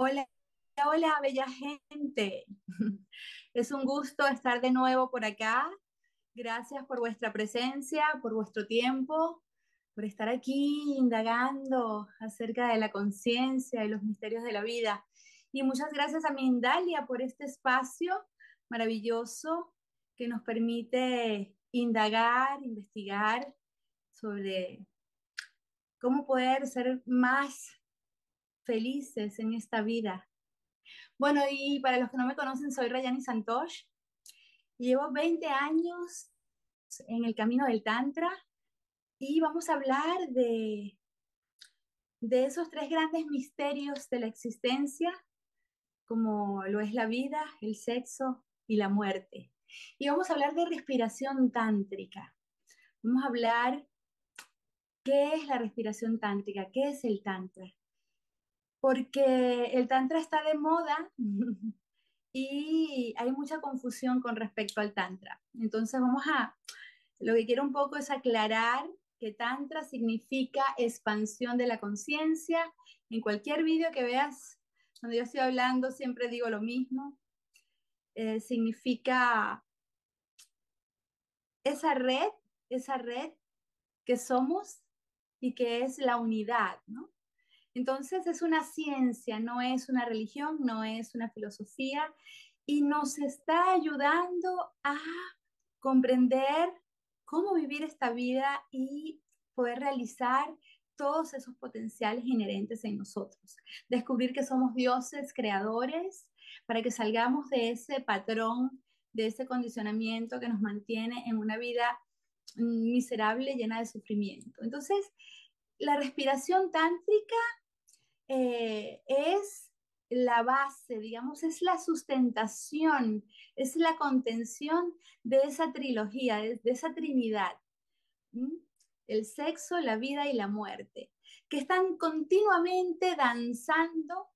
Hola, hola, bella gente. Es un gusto estar de nuevo por acá. Gracias por vuestra presencia, por vuestro tiempo, por estar aquí indagando acerca de la conciencia y los misterios de la vida. Y muchas gracias a Mindalia por este espacio maravilloso que nos permite indagar, investigar sobre cómo poder ser más felices en esta vida. Bueno, y para los que no me conocen, soy Rayani Santosh. Llevo 20 años en el camino del Tantra y vamos a hablar de, de esos tres grandes misterios de la existencia, como lo es la vida, el sexo y la muerte. Y vamos a hablar de respiración tántrica. Vamos a hablar qué es la respiración tántrica, qué es el tantra porque el tantra está de moda y hay mucha confusión con respecto al tantra. Entonces vamos a, lo que quiero un poco es aclarar que tantra significa expansión de la conciencia. En cualquier vídeo que veas donde yo estoy hablando siempre digo lo mismo. Eh, significa esa red, esa red que somos y que es la unidad, ¿no? Entonces es una ciencia, no es una religión, no es una filosofía y nos está ayudando a comprender cómo vivir esta vida y poder realizar todos esos potenciales inherentes en nosotros. Descubrir que somos dioses creadores para que salgamos de ese patrón, de ese condicionamiento que nos mantiene en una vida miserable, llena de sufrimiento. Entonces, la respiración tántrica eh, es la base, digamos, es la sustentación, es la contención de esa trilogía, de, esa trinidad. El sexo, la vida y la muerte, que están continuamente danzando,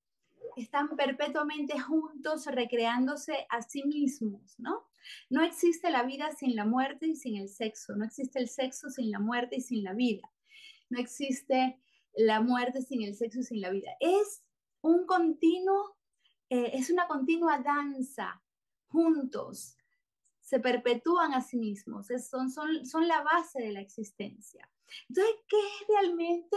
están perpetuamente juntos, recreándose a sí mismos, ¿no? No existe la vida sin la muerte y sin el sexo, no existe el sexo sin la muerte y sin la vida, no existe la muerte sin el sexo, sin la vida. Es un continuo, eh, es una continua danza, juntos, se perpetúan a sí mismos, son, son, son la base de la existencia. Entonces, ¿qué es realmente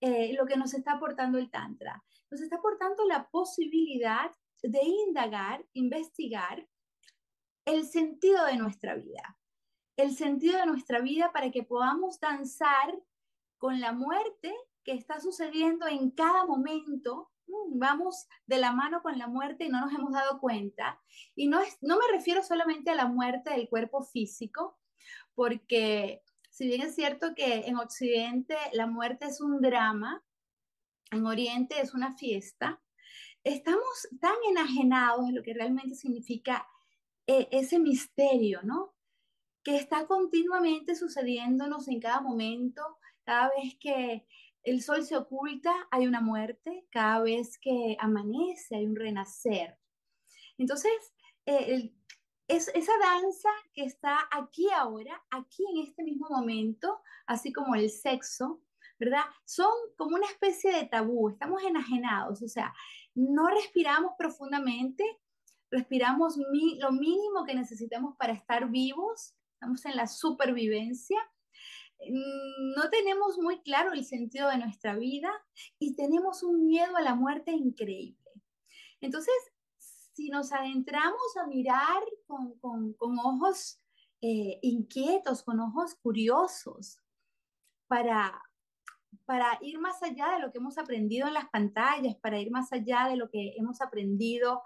eh, lo que nos está aportando el Tantra? Nos está aportando la posibilidad de indagar, investigar el sentido de nuestra vida, el sentido de nuestra vida para que podamos danzar con la muerte que está sucediendo en cada momento. Vamos de la mano con la muerte y no nos hemos dado cuenta. Y no, es, no me refiero solamente a la muerte del cuerpo físico, porque si bien es cierto que en Occidente la muerte es un drama, en Oriente es una fiesta, estamos tan enajenados de lo que realmente significa eh, ese misterio, ¿no? Que está continuamente sucediéndonos en cada momento, cada vez que el sol se oculta hay una muerte, cada vez que amanece hay un renacer. Entonces, eh, es esa danza que está aquí ahora, aquí en este mismo momento, así como el sexo, ¿verdad? Son como una especie de tabú, estamos enajenados, o sea, no respiramos profundamente, respiramos lo mínimo que necesitamos para estar vivos, estamos en la supervivencia, no tenemos muy claro el sentido de nuestra vida y tenemos un miedo a la muerte increíble. Entonces, si nos adentramos a mirar con, ojos eh, inquietos, con ojos curiosos, para, para ir más allá de lo que hemos aprendido en las pantallas, para ir más allá de lo que hemos aprendido,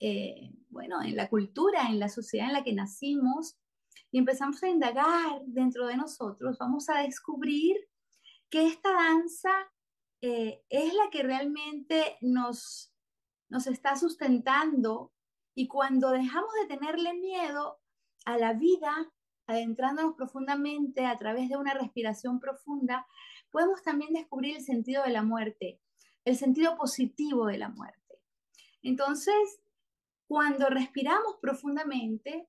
eh, bueno, en la cultura, en la sociedad en la que nacimos, y empezamos a indagar dentro de nosotros, vamos a descubrir que esta danza eh, es la que realmente nos nos está sustentando y cuando dejamos de tenerle miedo a la vida, adentrándonos profundamente a través de una respiración profunda, podemos también descubrir el sentido de la muerte, el sentido positivo de la muerte. Entonces, cuando respiramos profundamente,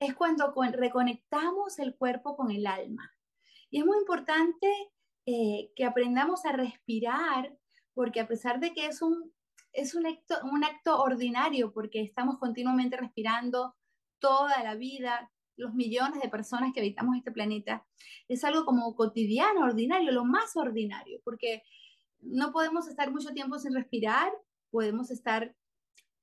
es cuando reconectamos el cuerpo con el alma. Y es muy importante eh, que aprendamos a respirar, porque a pesar de que es un es un acto, un acto ordinario porque estamos continuamente respirando toda la vida, los millones de personas que habitamos este planeta. Es algo como cotidiano, ordinario, lo más ordinario, porque no podemos estar mucho tiempo sin respirar, podemos estar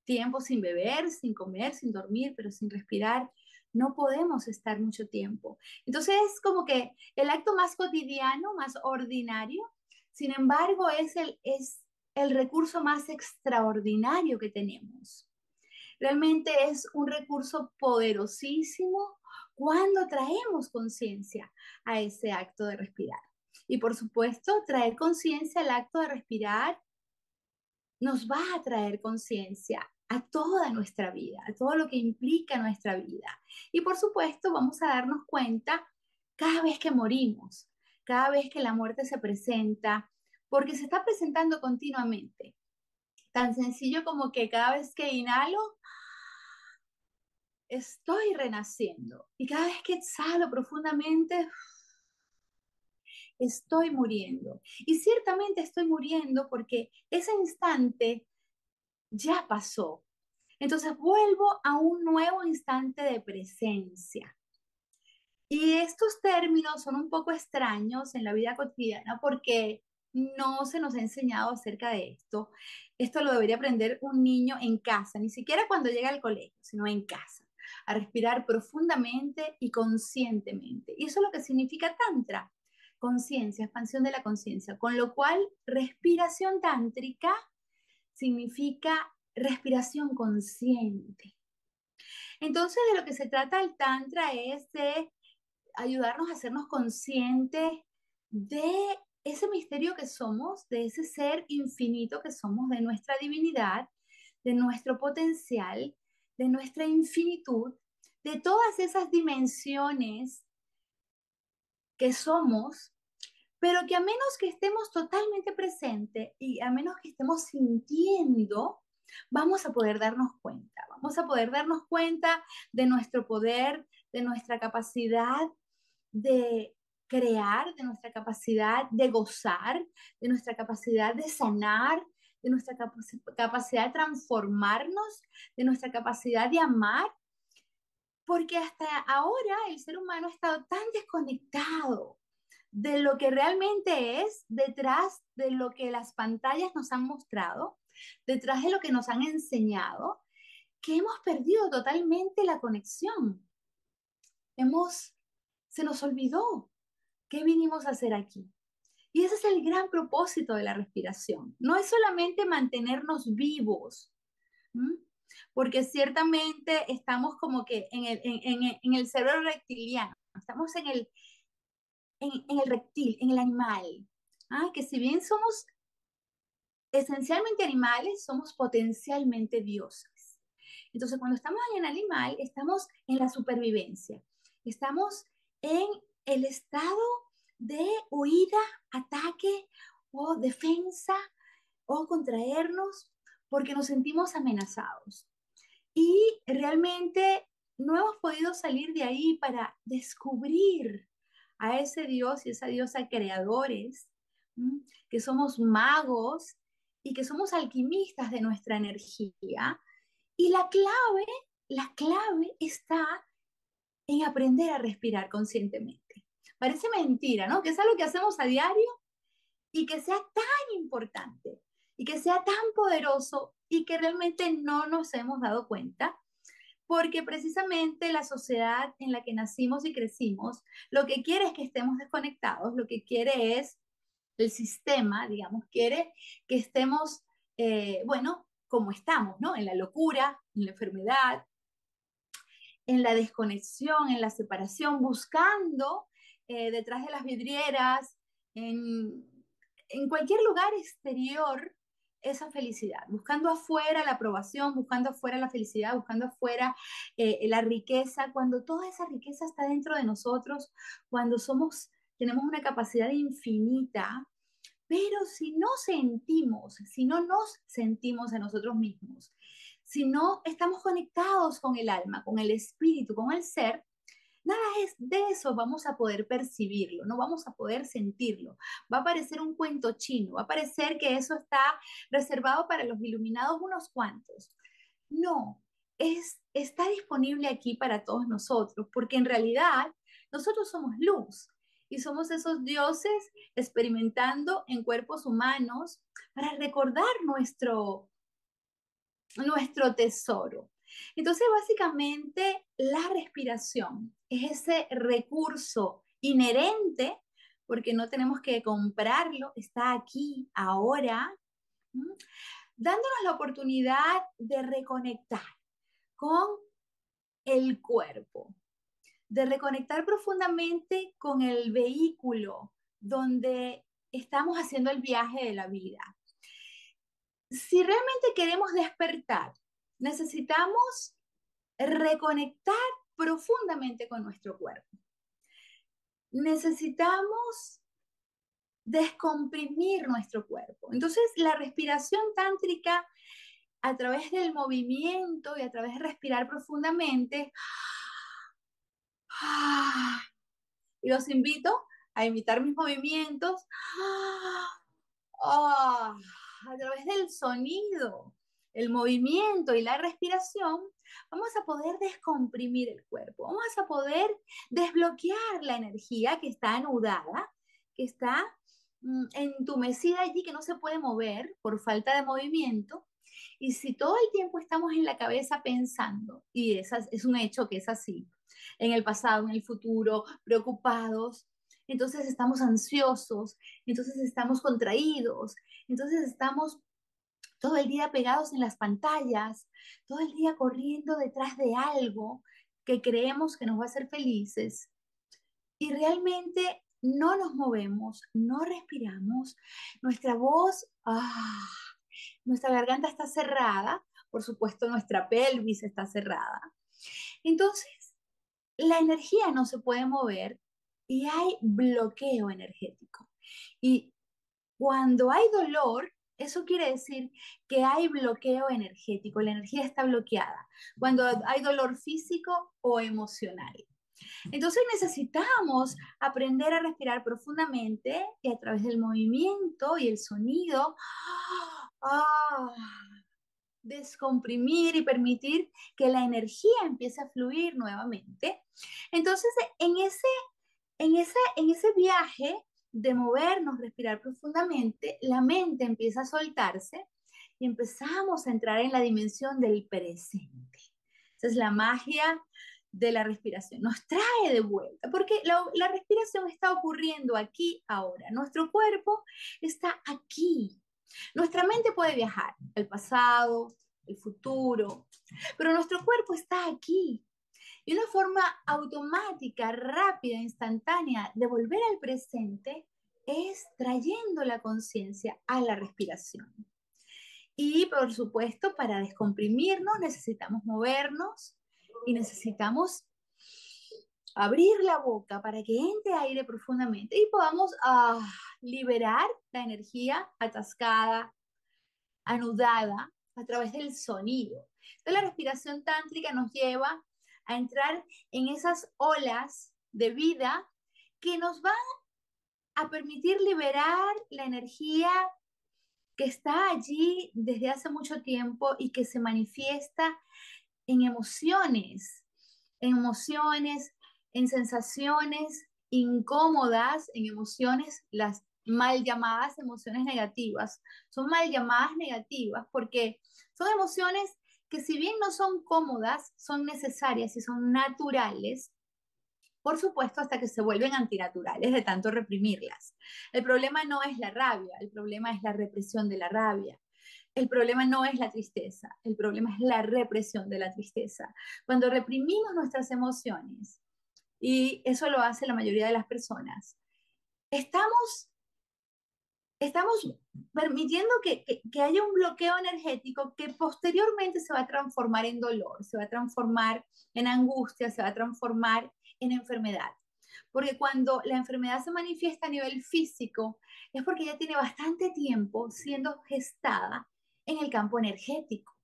tiempo sin beber, sin comer, sin dormir, pero sin respirar no podemos estar mucho tiempo. Entonces es como que el acto más cotidiano, más ordinario, sin embargo, es, el, es el recurso más extraordinario que tenemos. Realmente es un recurso poderosísimo cuando traemos conciencia a ese acto de respirar. Y por supuesto, traer conciencia al acto de respirar nos va a traer conciencia a toda nuestra vida, a todo lo que implica nuestra vida. Y por supuesto, vamos a darnos cuenta cada vez que morimos, cada vez que la muerte se presenta, porque se está presentando continuamente. Tan sencillo como que cada vez que inhalo, estoy renaciendo. Y cada vez que exhalo profundamente, estoy muriendo. Y ciertamente estoy muriendo porque ese instante ya pasó. Entonces vuelvo a un nuevo instante de presencia. Y estos términos son un poco extraños en la vida cotidiana porque no se nos ha enseñado acerca de esto. Esto lo debería aprender un niño en casa, ni siquiera cuando llega al colegio, sino en casa, a respirar profundamente y conscientemente. Y eso es lo que significa tantra, conciencia, expansión de la conciencia, con lo cual respiración tántrica significa respiración consciente. Entonces, de lo que se trata el Tantra es de ayudarnos a hacernos conscientes de ese misterio que somos, de ese ser infinito que somos, de nuestra divinidad, de nuestro potencial, de nuestra infinitud, de todas esas dimensiones que somos, pero que a menos que estemos totalmente presentes y a menos que estemos sintiendo, vamos a poder darnos cuenta, vamos a poder darnos cuenta de nuestro poder, de nuestra capacidad de crear, de nuestra capacidad de gozar, de nuestra capacidad de sanar, de nuestra capacidad de transformarnos, de nuestra capacidad de amar, porque hasta ahora el ser humano ha estado tan desconectado de lo que realmente es detrás de lo que las pantallas nos han mostrado, detrás de lo que nos han enseñado, que hemos perdido totalmente la conexión. Hemos, se nos olvidó ¿Qué vinimos a hacer aquí? Y ese es el gran propósito de la respiración. No es solamente mantenernos vivos, porque ciertamente estamos como que en el, en, en, en el cerebro reptiliano, estamos en el, en, el reptil, en el animal. ¿ah? Que si bien somos esencialmente animales, somos potencialmente dioses. Entonces, cuando estamos en el animal, estamos en la supervivencia, estamos en el estado de huida, ataque o defensa o contraernos porque nos sentimos amenazados. Y realmente no hemos podido salir de ahí para descubrir a ese Dios y esa diosa creadores, que somos magos y que somos alquimistas de nuestra energía. Y la clave, la clave está en aprender a respirar conscientemente. Parece mentira, ¿no? Que es algo que hacemos a diario y que sea tan importante y que sea tan poderoso y que realmente no nos hemos dado cuenta, porque precisamente la sociedad en la que nacimos y crecimos, lo que quiere es que estemos desconectados, lo que quiere es el sistema, digamos, quiere que estemos, eh, bueno, como estamos, ¿no? En la locura, en la enfermedad, en la desconexión, en la separación, buscando eh, detrás de las vidrieras, en, en cualquier lugar exterior, esa felicidad, buscando afuera la aprobación, buscando afuera la felicidad, buscando afuera eh, la riqueza, cuando toda esa riqueza está dentro de nosotros, cuando somos, tenemos una capacidad infinita, pero si no sentimos, si no nos sentimos a nosotros mismos, si no estamos conectados con el alma, con el espíritu, con el ser, nada es de eso vamos a poder percibirlo, no vamos a poder sentirlo. Va a parecer un cuento chino, va a parecer que eso está reservado para los iluminados unos cuantos. No, es, está disponible aquí para todos nosotros, porque en realidad nosotros somos luz y somos esos dioses experimentando en cuerpos humanos para recordar nuestro, nuestro tesoro. Entonces, básicamente, la respiración es ese recurso inherente, porque no tenemos que comprarlo, está aquí, ahora, dándonos la oportunidad de reconectar con el cuerpo, de reconectar profundamente con el vehículo donde estamos haciendo el viaje de la vida. Si realmente queremos despertar, necesitamos reconectar profundamente con nuestro cuerpo. Necesitamos descomprimir nuestro cuerpo. Entonces, la respiración tántrica a través del movimiento y a través de respirar profundamente, los invito a imitar mis movimientos a través del sonido, el movimiento y la respiración, vamos a poder descomprimir el cuerpo, vamos a poder desbloquear la energía que está anudada, que está mm, entumecida allí, que no se puede mover por falta de movimiento. Y si todo el tiempo estamos en la cabeza pensando, y es, es un hecho que es así, en el pasado, en el futuro, preocupados, entonces estamos ansiosos, entonces estamos contraídos, entonces estamos todo el día pegados en las pantallas, todo el día corriendo detrás de algo que creemos que nos va a hacer felices y realmente no nos movemos, no respiramos, nuestra voz, ah, nuestra garganta está cerrada, por supuesto nuestra pelvis está cerrada. Entonces, la energía no se puede mover y hay bloqueo energético. Y cuando hay dolor, eso quiere decir que hay bloqueo energético, la energía está bloqueada cuando hay dolor físico o emocional. Entonces necesitamos aprender a respirar profundamente y a través del movimiento y el sonido, ah, descomprimir y permitir que la energía empiece a fluir nuevamente. Entonces, en ese, en ese, en ese viaje de movernos, respirar profundamente, la mente empieza a soltarse y empezamos a entrar en la dimensión del presente. Esa es la magia de la respiración. Nos trae de vuelta, porque la, respiración está ocurriendo aquí, ahora. Nuestro cuerpo está aquí. Nuestra mente puede viajar al pasado, el futuro, pero nuestro cuerpo está aquí. Y una forma automática, rápida, instantánea de volver al presente es trayendo la conciencia a la respiración. Y por supuesto, para descomprimirnos necesitamos movernos y necesitamos abrir la boca para que entre aire profundamente y podamos ah, liberar la energía atascada, anudada a través del sonido. Entonces la respiración tántrica nos lleva a entrar en esas olas de vida que nos van a permitir liberar la energía que está allí desde hace mucho tiempo y que se manifiesta en emociones, en emociones, en sensaciones incómodas, en emociones, las mal llamadas emociones negativas. Son mal llamadas negativas porque son emociones que si bien no son cómodas, son necesarias y son naturales, por supuesto, hasta que se vuelven antinaturales de tanto reprimirlas. El problema no es la rabia, el problema es la represión de la rabia. El problema no es la tristeza, el problema es la represión de la tristeza. Cuando reprimimos nuestras emociones, y eso lo hace la mayoría de las personas, estamos estamos permitiendo que, haya un bloqueo energético que posteriormente se va a transformar en dolor, se va a transformar en angustia, se va a transformar en enfermedad. Porque cuando la enfermedad se manifiesta a nivel físico, es porque ya tiene bastante tiempo siendo gestada en el campo energético.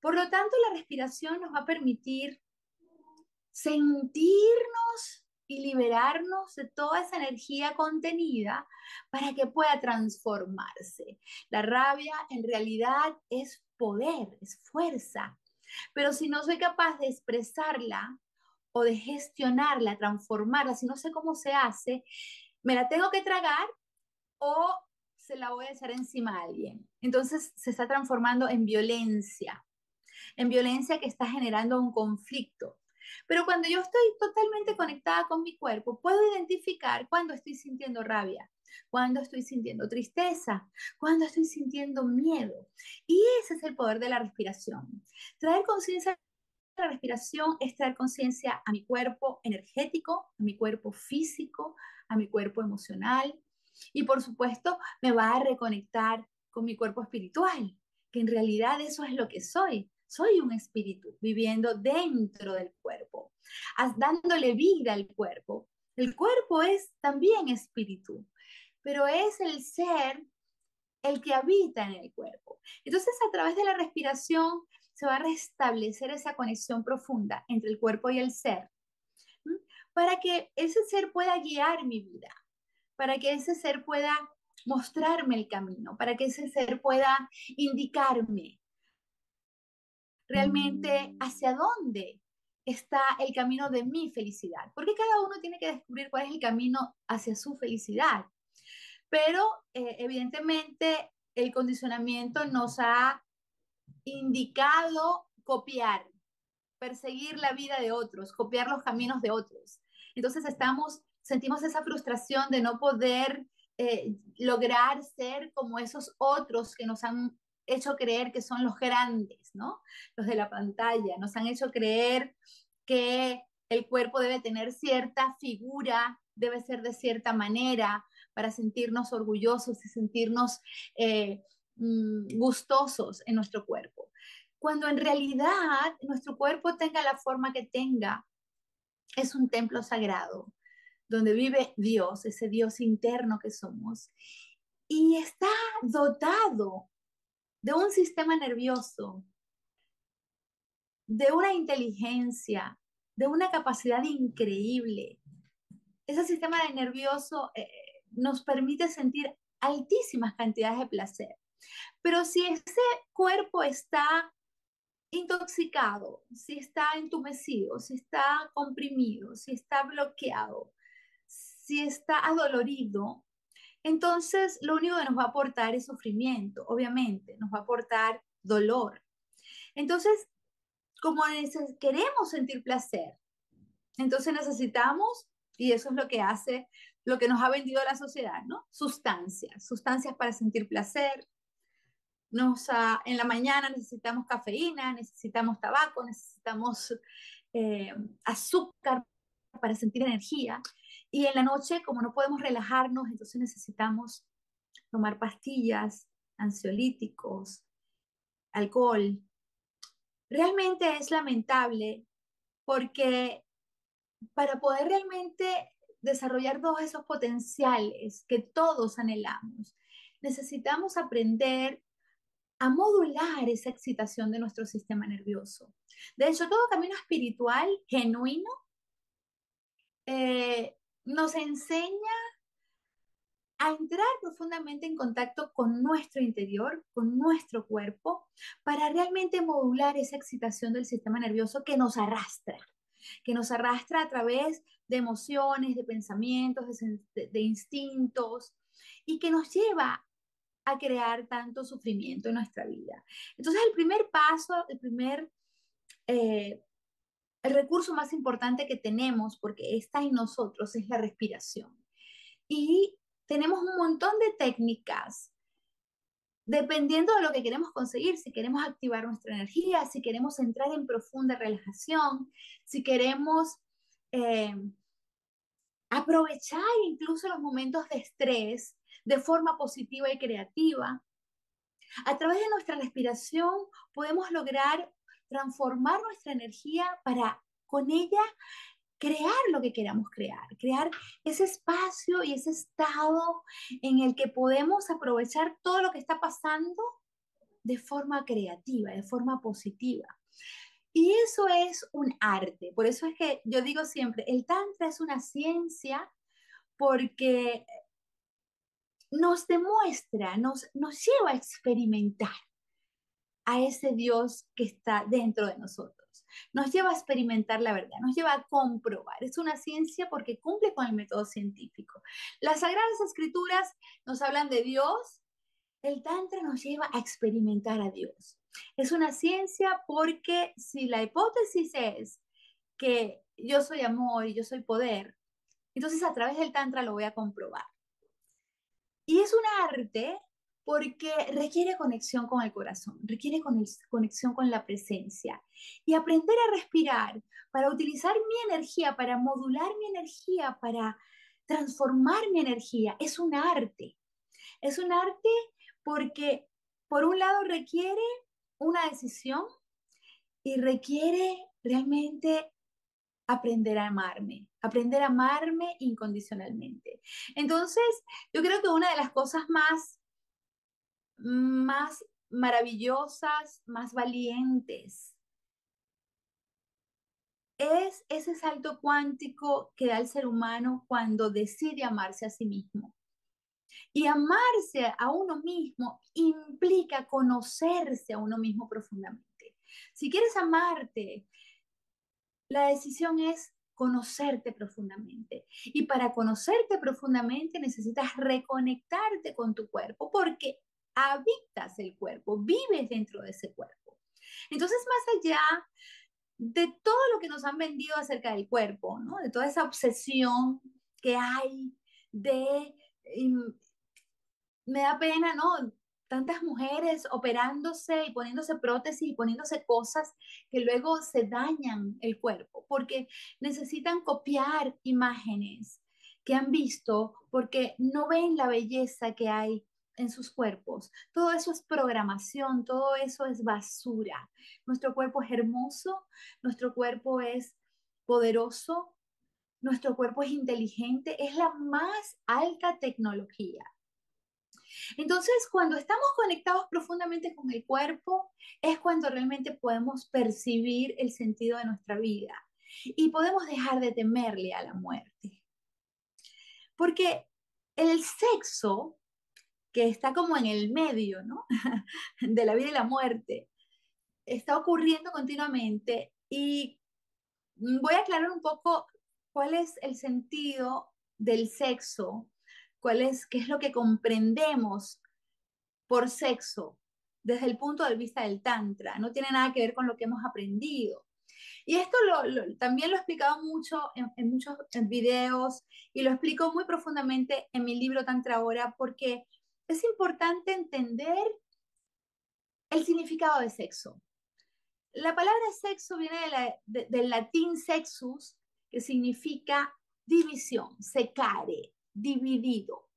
Por lo tanto, la respiración nos va a permitir sentirnos y liberarnos de toda esa energía contenida para que pueda transformarse. La rabia en realidad es poder, es fuerza, pero si no soy capaz de expresarla o de gestionarla, transformarla, si no sé cómo se hace, me la tengo que tragar o se la voy a echar encima a alguien. Entonces se está transformando en violencia, en violencia que está generando un conflicto. Pero cuando yo estoy totalmente conectada con mi cuerpo, puedo identificar cuando estoy sintiendo rabia, cuando estoy sintiendo tristeza, cuando estoy sintiendo miedo. Y ese es el poder de la respiración. Traer conciencia la respiración es traer conciencia a mi cuerpo energético, a mi cuerpo físico, a mi cuerpo emocional y por supuesto me va a reconectar con mi cuerpo espiritual, que en realidad eso es lo que soy soy un espíritu viviendo dentro del cuerpo, dándole vida al cuerpo. El cuerpo es también espíritu, pero es el ser el que habita en el cuerpo. Entonces, a través de la respiración se va a restablecer esa conexión profunda entre el cuerpo y el ser, para que ese ser pueda guiar mi vida, para que ese ser pueda mostrarme el camino, para que ese ser pueda indicarme realmente hacia dónde está el camino de mi felicidad, porque cada uno tiene que descubrir cuál es el camino hacia su felicidad. Pero eh, evidentemente el condicionamiento nos ha indicado copiar, perseguir la vida de otros, copiar los caminos de otros. Entonces estamos, sentimos esa frustración de no poder eh, lograr ser como esos otros que nos han hecho creer que son los grandes, ¿no? Los de la pantalla. Nos han hecho creer que el cuerpo debe tener cierta figura, debe ser de cierta manera para sentirnos orgullosos y sentirnos eh, mm, gustosos en nuestro cuerpo. Cuando en realidad nuestro cuerpo tenga la forma que tenga, es un templo sagrado donde vive Dios, ese Dios interno que somos, y está dotado de un sistema nervioso, de una inteligencia, de una capacidad increíble. Ese sistema nervioso eh, nos permite sentir altísimas cantidades de placer. Pero si ese cuerpo está intoxicado, si está entumecido, si está comprimido, si está bloqueado, si está adolorido, entonces, lo único que nos va a aportar es sufrimiento, obviamente, nos va a aportar dolor. Entonces, como queremos sentir placer, entonces necesitamos, y eso es lo que hace, lo que nos ha vendido la sociedad, ¿no? Sustancias, sustancias para sentir placer. Nos, en la mañana necesitamos cafeína, necesitamos tabaco, necesitamos eh, azúcar para sentir energía. Y en la noche, como no podemos relajarnos, entonces necesitamos tomar pastillas, ansiolíticos, alcohol. Realmente es lamentable porque para poder realmente desarrollar todos esos potenciales que todos anhelamos, necesitamos aprender a modular esa excitación de nuestro sistema nervioso. De hecho, todo camino espiritual genuino eh, nos enseña a entrar profundamente en contacto con nuestro interior, con nuestro cuerpo, para realmente modular esa excitación del sistema nervioso que nos arrastra, que nos arrastra a través de emociones, de pensamientos, de, instintos, y que nos lleva a crear tanto sufrimiento en nuestra vida. Entonces, el primer paso, el primer, eh, el recurso más importante que tenemos, porque está en nosotros, es la respiración. Y tenemos un montón de técnicas dependiendo de lo que queremos conseguir, si queremos activar nuestra energía, si queremos entrar en profunda relajación, si queremos eh, aprovechar incluso los momentos de estrés de forma positiva y creativa. A través de nuestra respiración podemos lograr transformar nuestra energía para con ella crear lo que queramos crear, crear ese espacio y ese estado en el que podemos aprovechar todo lo que está pasando de forma creativa, de forma positiva. Y eso es un arte. Por eso es que yo digo siempre, el tantra es una ciencia porque nos demuestra, nos, nos lleva a experimentar a ese Dios que está dentro de nosotros nos lleva a experimentar la verdad, nos lleva a comprobar. Es una ciencia porque cumple con el método científico. Las Sagradas Escrituras nos hablan de Dios, el Tantra nos lleva a experimentar a Dios. Es una ciencia porque si la hipótesis es que yo soy amor y yo soy poder, entonces a través del Tantra lo voy a comprobar. Y es un arte porque requiere conexión con el corazón, requiere conexión con la presencia y aprender a respirar para utilizar mi energía, para modular mi energía, para transformar mi energía. Es un arte. Es un arte porque por un lado requiere una decisión y requiere realmente aprender a amarme, aprender a amarme incondicionalmente. Entonces, yo creo que una de las cosas más más maravillosas, más valientes. Es ese salto cuántico que da el ser humano cuando decide amarse a sí mismo. Y amarse a uno mismo implica conocerse a uno mismo profundamente. Si quieres amarte, la decisión es conocerte profundamente. Y para conocerte profundamente necesitas reconectarte con tu cuerpo, porque habitas el cuerpo, vives dentro de ese cuerpo. Entonces, más allá de todo lo que nos han vendido acerca del cuerpo, ¿no? De toda esa obsesión que hay de, me da pena, ¿no? Tantas mujeres operándose y poniéndose prótesis y poniéndose cosas que luego se dañan el cuerpo porque necesitan copiar imágenes que han visto porque no ven la belleza que hay en sus cuerpos. Todo eso es programación, todo eso es basura. Nuestro cuerpo es hermoso, nuestro cuerpo es poderoso, nuestro cuerpo es inteligente, es la más alta tecnología. Entonces, cuando estamos conectados profundamente con el cuerpo, es cuando realmente podemos percibir el sentido de nuestra vida y podemos dejar de temerle a la muerte. Porque el sexo que está como en el medio, ¿no? de la vida y la muerte, está ocurriendo continuamente y voy a aclarar un poco cuál es el sentido del sexo, cuál es, qué es lo que comprendemos por sexo desde el punto de vista del tantra, no tiene nada que ver con lo que hemos aprendido. Y esto también lo he explicado mucho en, en muchos videos y lo explico muy profundamente en mi libro Tantra Ahora porque es importante entender el significado de sexo. La palabra sexo viene del latín sexus, que significa división, secare, dividido.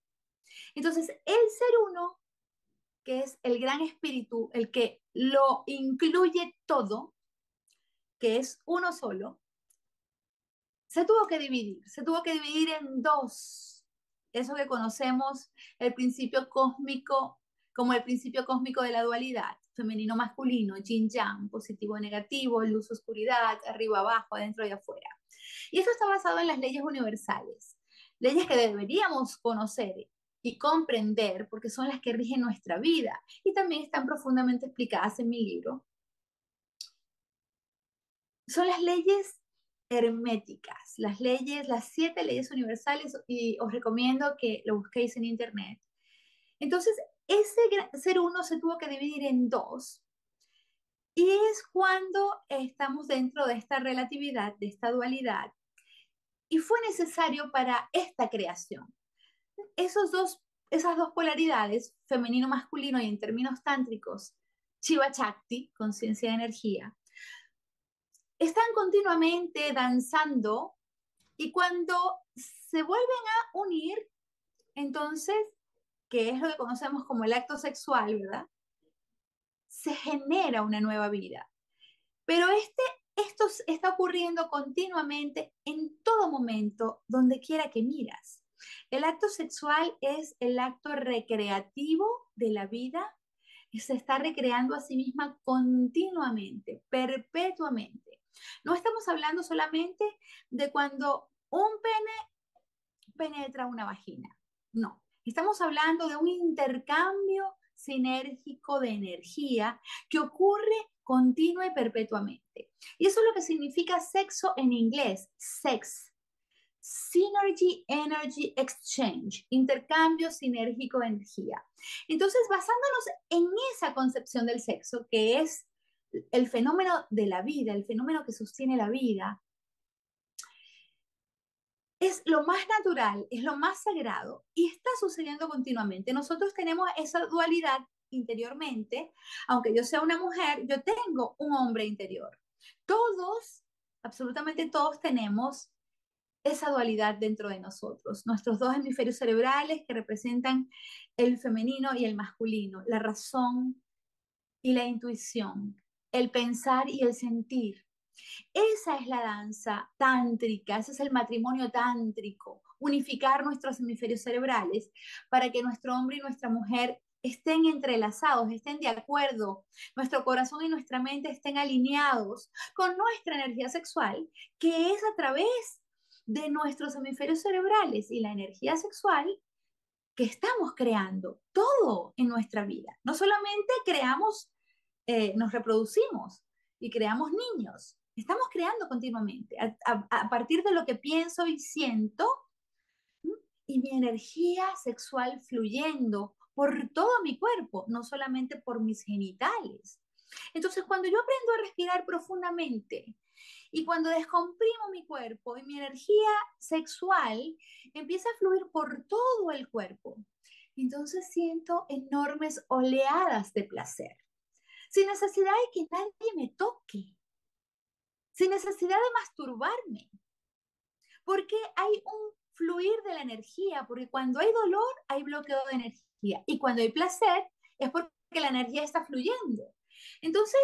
Entonces, el ser uno, que es el gran espíritu, el que lo incluye todo, que es uno solo, se tuvo que dividir, se tuvo que dividir en dos. Eso que conocemos, el principio cósmico, como el principio cósmico de la dualidad, femenino-masculino, yin-yang, positivo-negativo, luz-oscuridad, arriba-abajo, adentro y afuera. Y esto está basado en las leyes universales, leyes que deberíamos conocer y comprender porque son las que rigen nuestra vida y también están profundamente explicadas en mi libro. Son las leyes herméticas, las leyes, las siete leyes universales y os recomiendo que lo busquéis en internet. Entonces, ese ser uno se tuvo que dividir en dos y es cuando estamos dentro de esta relatividad, de esta dualidad, y fue necesario para esta creación. Esos dos, esas dos polaridades, femenino-masculino y en términos tántricos, Shiva Chakti, conciencia de energía, están continuamente danzando y cuando se vuelven a unir, entonces, que es lo que conocemos como el acto sexual, ¿verdad? Se genera una nueva vida. Pero este esto está ocurriendo continuamente en todo momento, donde quiera que miras. El acto sexual es el acto recreativo de la vida y se está recreando a sí misma continuamente, perpetuamente. No estamos hablando solamente de cuando un pene penetra una vagina. No, estamos hablando de un intercambio sinérgico de energía que ocurre continua y perpetuamente. Y eso es lo que significa sexo en inglés, sex. Synergy Energy Exchange, intercambio sinérgico de energía. Entonces, basándonos en esa concepción del sexo, que es el fenómeno de la vida, el fenómeno que sostiene la vida, es lo más natural, es lo más sagrado y está sucediendo continuamente. Nosotros tenemos esa dualidad interiormente, aunque yo sea una mujer, yo tengo un hombre interior. Todos, absolutamente todos tenemos esa dualidad dentro de nosotros, nuestros dos hemisferios cerebrales que representan el femenino y el masculino, la razón y la intuición, el pensar y el sentir. Esa es la danza tántrica, ese es el matrimonio tántrico, unificar nuestros hemisferios cerebrales para que nuestro hombre y nuestra mujer estén entrelazados, estén de acuerdo, nuestro corazón y nuestra mente estén alineados con nuestra energía sexual, que es a través de nuestros hemisferios cerebrales y la energía sexual que estamos creando todo en nuestra vida. No solamente creamos, eh, nos reproducimos y creamos niños, estamos creando continuamente. A partir de lo que pienso y siento y mi energía sexual fluyendo por todo mi cuerpo, no solamente por mis genitales. Entonces, cuando yo aprendo a respirar profundamente y cuando descomprimo mi cuerpo y mi energía sexual empieza a fluir por todo el cuerpo, entonces siento enormes oleadas de placer, sin necesidad de que nadie me toque, sin necesidad de masturbarme, porque hay un fluir de la energía, porque cuando hay dolor hay bloqueo de energía y cuando hay placer es porque la energía está fluyendo. Entonces,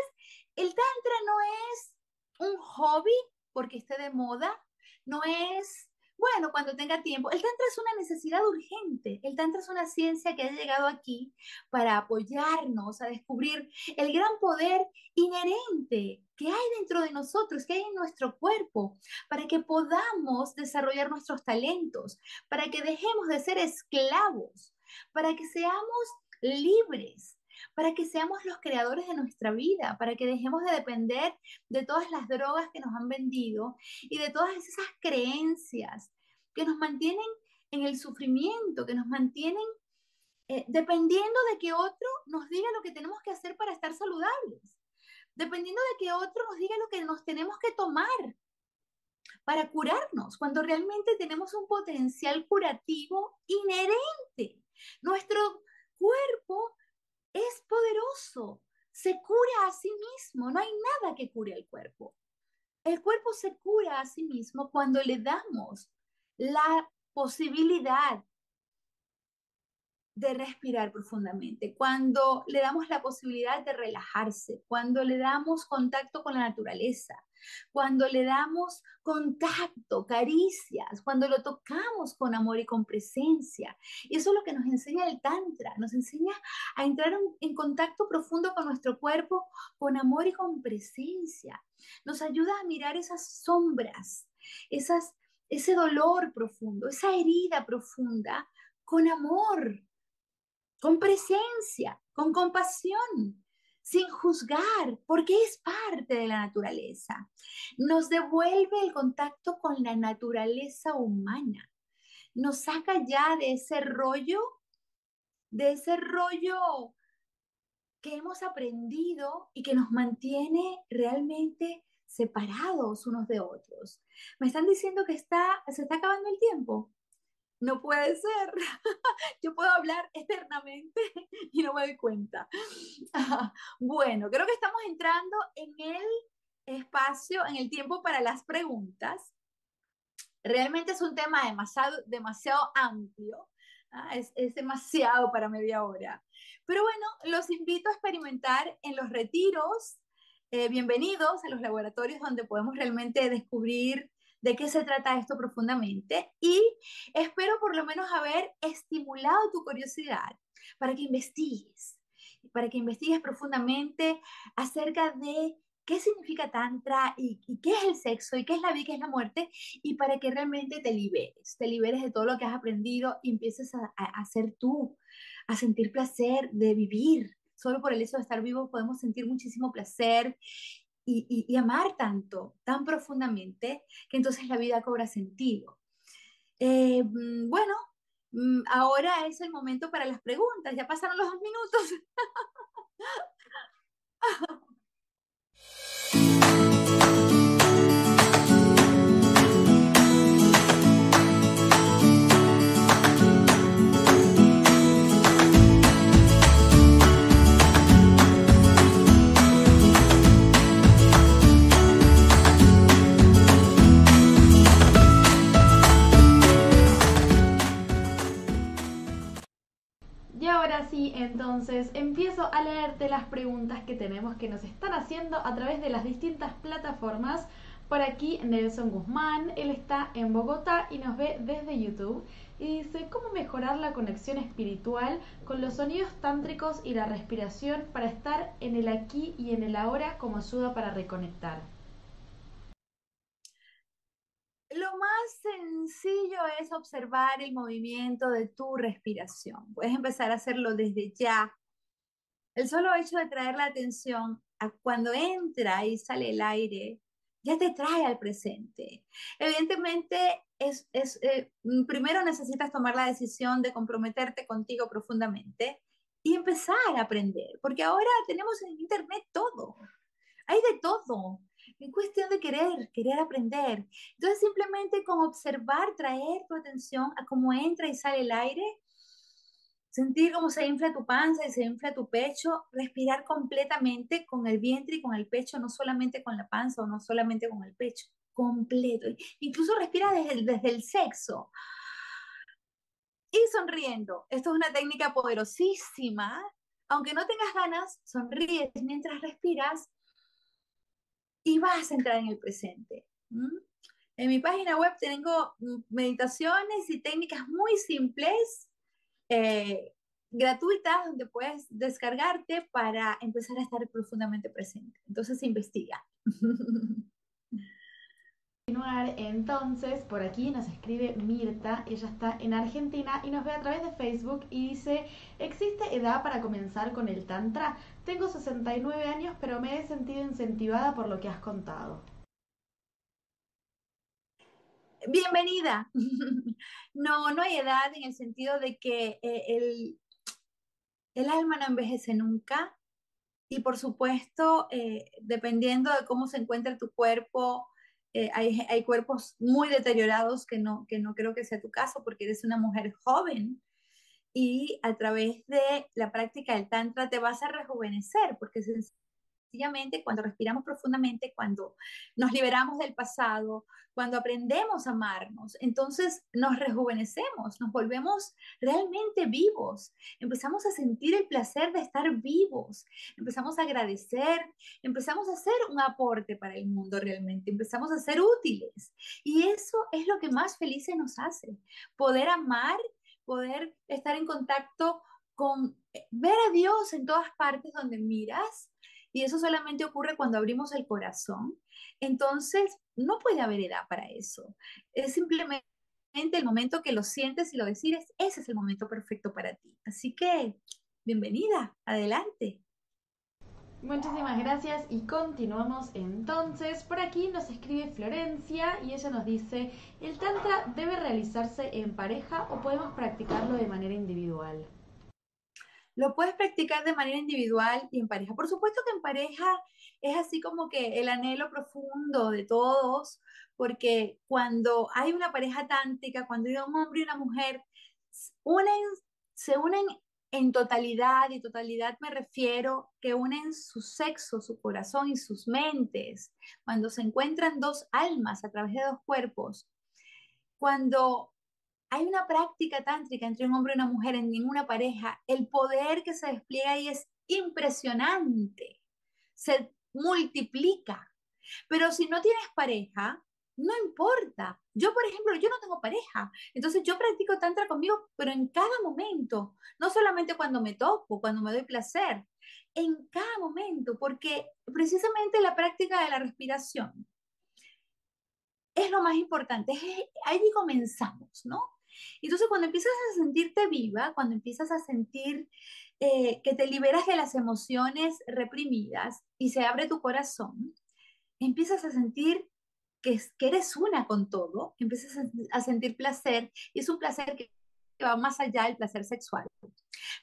el tantra no es un hobby porque esté de moda, no es, bueno, cuando tenga tiempo. El tantra es una necesidad urgente. El tantra es una ciencia que ha llegado aquí para apoyarnos a descubrir el gran poder inherente que hay dentro de nosotros, que hay en nuestro cuerpo, para que podamos desarrollar nuestros talentos, para que dejemos de ser esclavos, para que seamos libres, para que seamos los creadores de nuestra vida, para que dejemos de depender de todas las drogas que nos han vendido y de todas esas creencias que nos mantienen en el sufrimiento, que nos mantienen eh, dependiendo de que otro nos diga lo que tenemos que hacer para estar saludables dependiendo de que otro nos diga lo que nos tenemos que tomar para curarnos, cuando realmente tenemos un potencial curativo inherente. Nuestro cuerpo es poderoso, se cura a sí mismo, no hay nada que cure el cuerpo. El cuerpo se cura a sí mismo cuando le damos la posibilidad de respirar profundamente, cuando le damos la posibilidad de relajarse, cuando le damos contacto con la naturaleza, cuando le damos contacto, caricias, cuando lo tocamos con amor y con presencia. Y eso es lo que nos enseña el Tantra, nos enseña a entrar en, contacto profundo con nuestro cuerpo, con amor y con presencia. Nos ayuda a mirar esas sombras, esas, ese dolor profundo, esa herida profunda, con amor, con presencia, con compasión, sin juzgar, porque es parte de la naturaleza. Nos devuelve el contacto con la naturaleza humana. Nos saca ya de ese rollo, de ese rollo que hemos aprendido y que nos mantiene realmente separados unos de otros. Me están diciendo que está, se está acabando el tiempo. No puede ser. Yo puedo hablar eternamente y no me doy cuenta. Bueno, creo que estamos entrando en el espacio, en el tiempo para las preguntas. Realmente es un tema demasiado, demasiado amplio. ¿ah? Es, demasiado para media hora. Pero bueno, los invito a experimentar en los retiros. Eh, bienvenidos a los laboratorios donde podemos realmente descubrir de qué se trata esto profundamente y espero por lo menos haber estimulado tu curiosidad para que investigues, para que investigues profundamente acerca de qué significa Tantra y, qué es el sexo y qué es la vida y qué es la muerte y para que realmente te liberes, te liberes de todo lo que has aprendido y empieces a, a, a ser tú, a sentir placer de vivir. Solo por el hecho de estar vivo podemos sentir muchísimo placer y, amar tanto, tan profundamente, que entonces la vida cobra sentido. Eh, mm, bueno, mm, ahora es el momento para las preguntas. Ya pasaron los dos minutos. leerte las preguntas que tenemos que nos están haciendo a través de las distintas plataformas. Por aquí Nelson Guzmán, él está en Bogotá y nos ve desde YouTube y dice cómo mejorar la conexión espiritual con los sonidos tántricos y la respiración para estar en el aquí y en el ahora como ayuda para reconectar. Lo más sencillo es observar el movimiento de tu respiración. Puedes empezar a hacerlo desde ya. El solo hecho de traer la atención a cuando entra y sale el aire, ya te trae al presente. Evidentemente, es, eh, primero necesitas tomar la decisión de comprometerte contigo profundamente y empezar a aprender, porque ahora tenemos en Internet todo. Hay de todo. Es cuestión de querer, querer aprender. Entonces, simplemente con observar, traer tu atención a cómo entra y sale el aire, sentir cómo se infla tu panza y se infla tu pecho, respirar completamente con el vientre y con el pecho, no solamente con la panza o no solamente con el pecho, completo. Incluso respira desde desde el sexo. Y sonriendo. Esto es una técnica poderosísima. Aunque no tengas ganas, sonríes mientras respiras y vas a entrar en el presente. En mi página web tengo mm, meditaciones y técnicas muy simples, eh, gratuitas, donde puedes descargarte para empezar a estar profundamente presente. Entonces investiga. entonces, por aquí nos escribe Mirta, ella está en Argentina y nos ve a través de Facebook y dice, ¿existe edad para comenzar con el Tantra? Tengo 69 años, pero me he sentido incentivada por lo que has contado. Bienvenida. No, no hay edad en el sentido de que eh, el, el alma no envejece nunca y por supuesto, eh, dependiendo de cómo se encuentra tu cuerpo, eh, hay, hay, cuerpos muy deteriorados que no, que no creo que sea tu caso porque eres una mujer joven y a través de la práctica del Tantra te vas a rejuvenecer, porque sencillamente cuando respiramos profundamente, cuando nos liberamos del pasado, cuando aprendemos a amarnos, entonces nos rejuvenecemos, nos volvemos realmente vivos, empezamos a sentir el placer de estar vivos, empezamos a agradecer, empezamos a hacer un aporte para el mundo realmente, empezamos a ser útiles. Y eso es lo que más felices nos hace, poder amar, poder estar en contacto con, eh, ver a Dios en todas partes donde miras y eso solamente ocurre cuando abrimos el corazón. Entonces, no puede haber edad para eso. Es simplemente el momento que lo sientes y lo decides, ese es el momento perfecto para ti. Así que, bienvenida, adelante. Muchísimas gracias y continuamos entonces. Por aquí nos escribe Florencia y ella nos dice, ¿el tantra debe realizarse en pareja o podemos practicarlo de manera individual? Lo puedes practicar de manera individual y en pareja. Por supuesto que en pareja es así como que el anhelo profundo de todos, porque cuando hay una pareja tántrica, cuando hay un hombre y una mujer, unen, se unen en totalidad, y totalidad me refiero que unen su sexo, su corazón y sus mentes, cuando se encuentran dos almas a través de dos cuerpos, cuando hay una práctica tántrica entre un hombre y una mujer en ninguna pareja, el poder que se despliega ahí es impresionante, se multiplica. Pero si no tienes pareja, no importa. Yo, por ejemplo, yo no tengo pareja, entonces yo practico tantra conmigo, pero en cada momento, no solamente cuando me toco, cuando me doy placer, en cada momento, porque precisamente la práctica de la respiración es lo más importante. Ahí comenzamos, ¿no? Entonces, cuando empiezas a sentirte viva, cuando empiezas a sentir eh, que te liberas de las emociones reprimidas y se abre tu corazón, empiezas a sentir que, que eres una con todo, empiezas a, a sentir placer y es un placer que va más allá del placer sexual.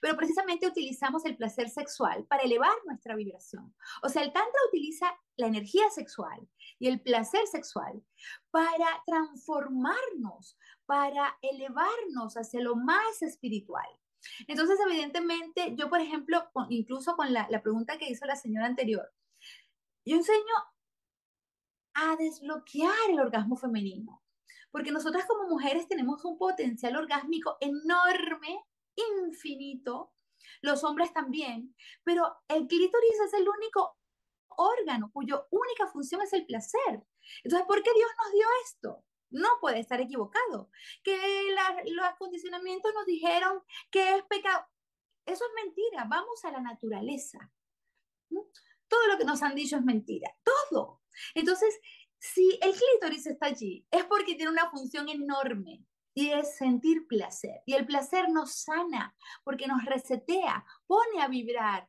Pero precisamente utilizamos el placer sexual para elevar nuestra vibración. O sea, el Tantra utiliza la energía sexual y el placer sexual para transformarnos, para elevarnos hacia lo más espiritual. Entonces, evidentemente, yo, por ejemplo, incluso con la, la pregunta que hizo la señora anterior, yo enseño a desbloquear el orgasmo femenino, porque nosotras como mujeres tenemos un potencial orgásmico enorme infinito, los hombres también, pero el clítoris es el único órgano cuya única función es el placer. Entonces, ¿por qué Dios nos dio esto? No puede estar equivocado. Que los acondicionamientos nos dijeron que es pecado. Eso es mentira. Vamos a la naturaleza. ¿Mm? Todo lo que nos han dicho es mentira. Todo. Entonces, si el clítoris está allí, es porque tiene una función enorme y es sentir placer. Y el placer nos sana porque nos resetea, pone a vibrar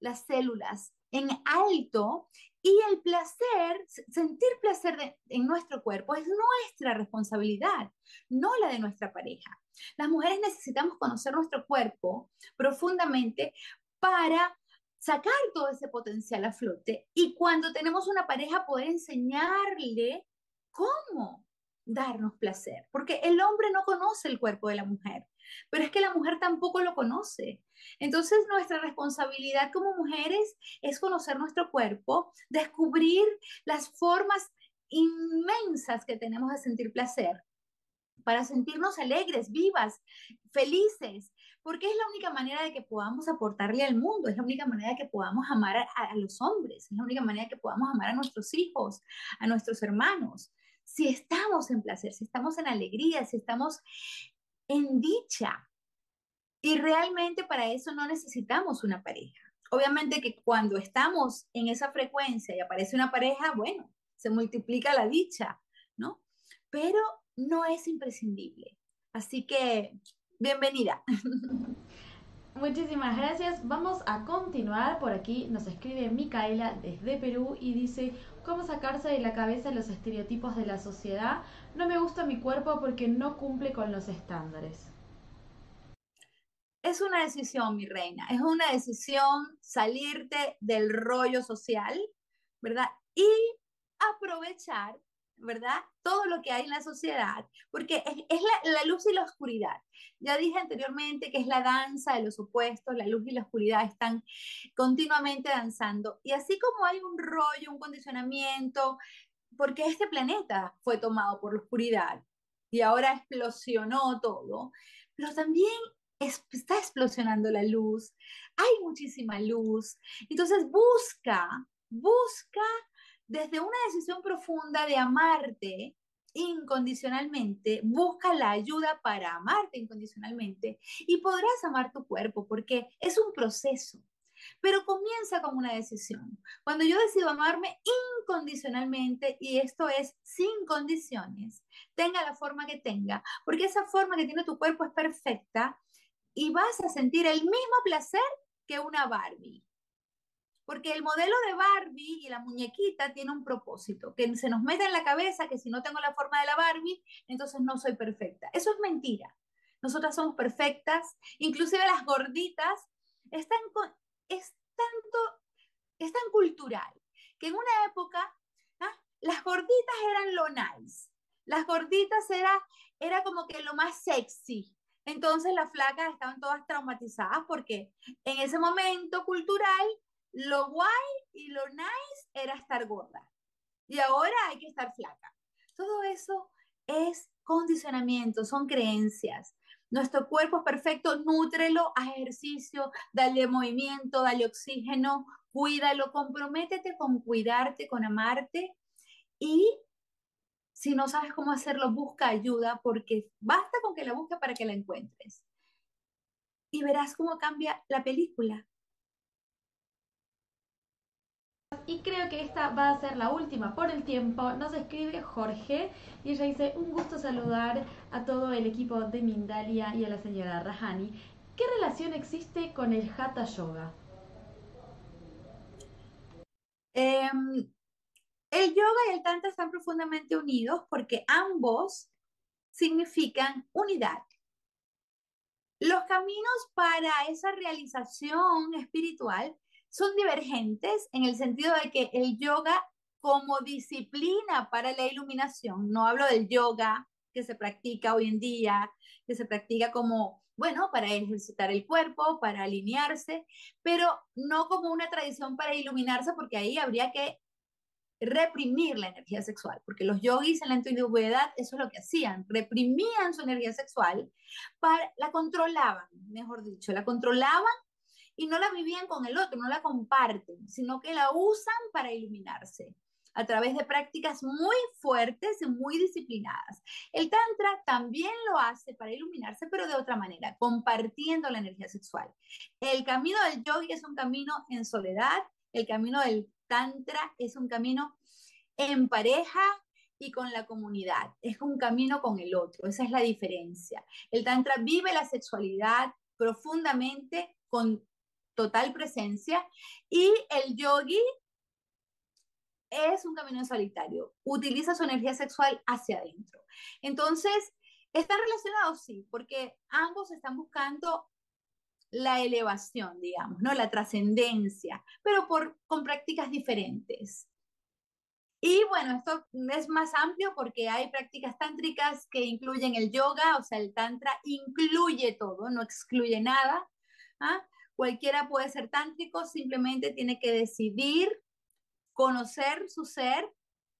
las células en alto y el placer, sentir placer en nuestro cuerpo es nuestra responsabilidad, no la de nuestra pareja. Las mujeres necesitamos conocer nuestro cuerpo profundamente para sacar todo ese potencial a flote y cuando tenemos una pareja poder enseñarle cómo darnos placer, porque el hombre no conoce el cuerpo de la mujer, pero es que la mujer tampoco lo conoce. Entonces nuestra responsabilidad como mujeres es conocer nuestro cuerpo, descubrir las formas inmensas que tenemos de sentir placer para sentirnos alegres, vivas, felices, porque es la única manera de que podamos aportarle al mundo, es la única manera de que podamos amar a, a, los hombres, es la única manera de que podamos amar a nuestros hijos, a nuestros hermanos si estamos en placer, si estamos en alegría, si estamos en dicha. Y realmente para eso no necesitamos una pareja. Obviamente que cuando estamos en esa frecuencia y aparece una pareja, bueno, se multiplica la dicha, ¿no? Pero no es imprescindible. Así que, bienvenida. Muchísimas gracias. Vamos a continuar. Por aquí nos escribe Micaela desde Perú y dice, ¿cómo sacarse de la cabeza los estereotipos de la sociedad? No me gusta mi cuerpo porque no cumple con los estándares. Es una decisión, mi reina. Es una decisión salirte del rollo social, ¿verdad? Y aprovechar ¿verdad? Todo lo que hay en la sociedad, porque es, la, luz y la oscuridad. Ya dije anteriormente que es la danza de los opuestos, la luz y la oscuridad están continuamente danzando. Y así como hay un rollo, un condicionamiento, porque este planeta fue tomado por la oscuridad y ahora explosionó todo, pero también está explosionando la luz, hay muchísima luz. Entonces busca, busca desde una decisión profunda de amarte incondicionalmente, busca la ayuda para amarte incondicionalmente y podrás amar tu cuerpo porque es un proceso. Pero comienza con una decisión. Cuando yo decido amarme incondicionalmente, y esto es sin condiciones, tenga la forma que tenga, porque esa forma que tiene tu cuerpo es perfecta y vas a sentir el mismo placer que una Barbie. Porque el modelo de Barbie y la muñequita tiene un propósito, que se nos mete en la cabeza que si no tengo la forma de la Barbie, entonces no soy perfecta. Eso es mentira. Nosotras somos perfectas, inclusive las gorditas, están es, tanto, es tan cultural, que en una época ¿ah? las gorditas eran lo nice, las gorditas era, era como que lo más sexy, entonces las flacas estaban todas traumatizadas porque en ese momento cultural lo guay y lo nice era estar gorda. Y ahora hay que estar flaca. Todo eso es condicionamiento, son creencias. Nuestro cuerpo es perfecto, nútrelo, haz ejercicio, dale movimiento, dale oxígeno, cuídalo, comprométete con cuidarte, con amarte y si no sabes cómo hacerlo, busca ayuda porque basta con que la busques para que la encuentres. Y verás cómo cambia la película. Y creo que esta va a ser la última por el tiempo. Nos escribe Jorge y ella dice, un gusto saludar a todo el equipo de Mindalia y a la señora Rahani. ¿Qué relación existe con el Hatha Yoga? Eh, el yoga y el tantra están profundamente unidos porque ambos significan unidad. Los caminos para esa realización espiritual son divergentes en el sentido de que el yoga como disciplina para la iluminación, no hablo del yoga que se practica hoy en día, que se practica como, bueno, para ejercitar el cuerpo, para alinearse, pero no como una tradición para iluminarse, porque ahí habría que reprimir la energía sexual, porque los yogis en la antigüedad eso es lo que hacían, reprimían su energía sexual, para, la controlaban, mejor dicho, la controlaban y no la vivían con el otro, no la comparten, sino que la usan para iluminarse a través de prácticas muy fuertes y muy disciplinadas. El Tantra también lo hace para iluminarse, pero de otra manera, compartiendo la energía sexual. El camino del yogi es un camino en soledad, el camino del Tantra es un camino en pareja y con la comunidad. Es un camino con el otro. Esa es la diferencia. El Tantra vive la sexualidad profundamente con total presencia y el yogi es un camino solitario. Utiliza su energía sexual hacia adentro. Entonces, están relacionados, sí, porque ambos están buscando la elevación, digamos, ¿no? La trascendencia, pero por, con prácticas diferentes. Y bueno, esto es más amplio porque hay prácticas tántricas que incluyen el yoga, o sea, el tantra incluye todo, no excluye nada. ¿ah? Cualquiera puede ser tántrico, simplemente tiene que decidir conocer su ser,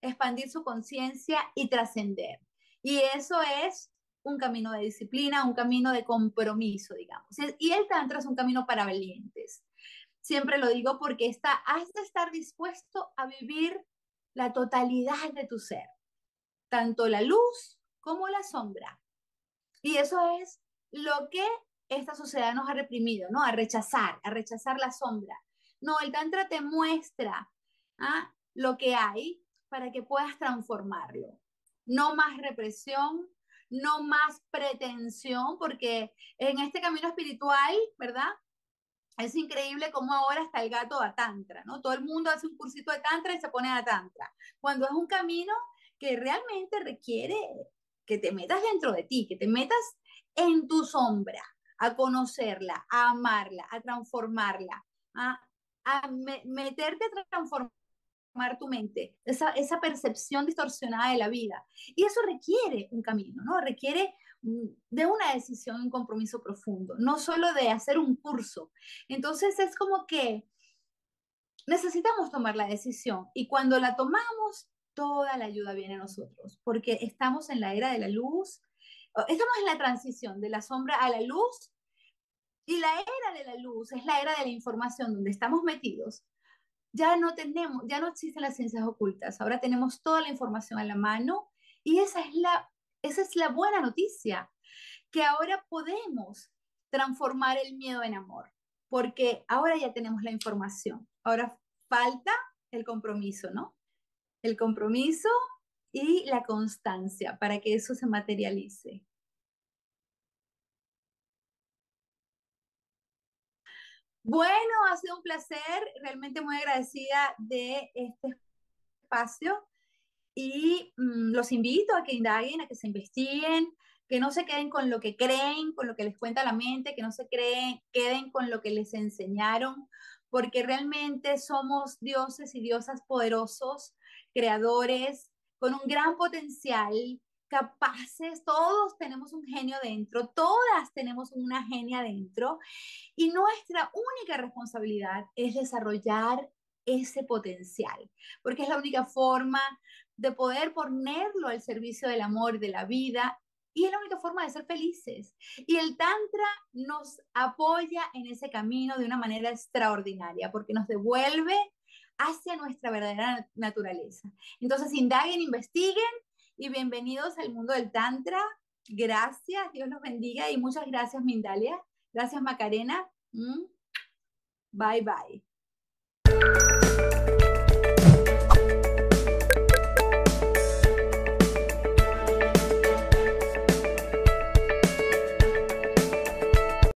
expandir su conciencia y trascender. Y eso es un camino de disciplina, un camino de compromiso, digamos. Y el Tantra es un camino para valientes. Siempre lo digo porque está, has de estar dispuesto a vivir la totalidad de tu ser, tanto la luz como la sombra. Y eso es lo que esta sociedad nos ha reprimido, ¿no? A rechazar, a rechazar la sombra. No, el Tantra te muestra ¿ah? lo que hay para que puedas transformarlo. No más represión, no más pretensión, porque en este camino espiritual, ¿verdad? Es increíble cómo ahora está el gato a tantra, ¿no? Todo el mundo hace un cursito de tantra y se pone a tantra, cuando es un camino que realmente requiere que te metas dentro de ti, que te metas en tu sombra, a conocerla, a amarla, a transformarla, a, a meterte a transformar tu mente, esa, esa percepción distorsionada de la vida. Y eso requiere un camino, ¿no? Requiere de una decisión, un compromiso profundo, no solo de hacer un curso. Entonces es como que necesitamos tomar la decisión y cuando la tomamos, toda la ayuda viene a nosotros, porque estamos en la era de la luz, estamos en la transición de la sombra a la luz y la era de la luz es la era de la información donde estamos metidos. Ya no tenemos, ya no existen las ciencias ocultas, ahora tenemos toda la información a la mano y esa es la, esa es la buena noticia, que ahora podemos transformar el miedo en amor, porque ahora ya tenemos la información, ahora falta el compromiso, ¿no? El compromiso y la constancia para que eso se materialice. Bueno, ha sido un placer, realmente muy agradecida de este espacio y mm, los invito a que indaguen, a que se investiguen, que no se queden con lo que creen, con lo que les cuenta la mente, que no se creen, queden con lo que les enseñaron, porque realmente somos dioses y diosas poderosos, creadores, con un gran potencial, capaces, todos tenemos un genio dentro, todas tenemos una genia dentro, y nuestra única responsabilidad es desarrollar ese potencial, porque es la única forma de poder ponerlo al servicio del amor, de la vida, y es la única forma de ser felices. Y el Tantra nos apoya en ese camino de una manera extraordinaria, porque nos devuelve hacia nuestra verdadera naturaleza. Entonces, indaguen, investiguen y bienvenidos al mundo del Tantra. Gracias, Dios los bendiga y muchas gracias, Mindalia. Gracias, Macarena. Mm. Bye, bye.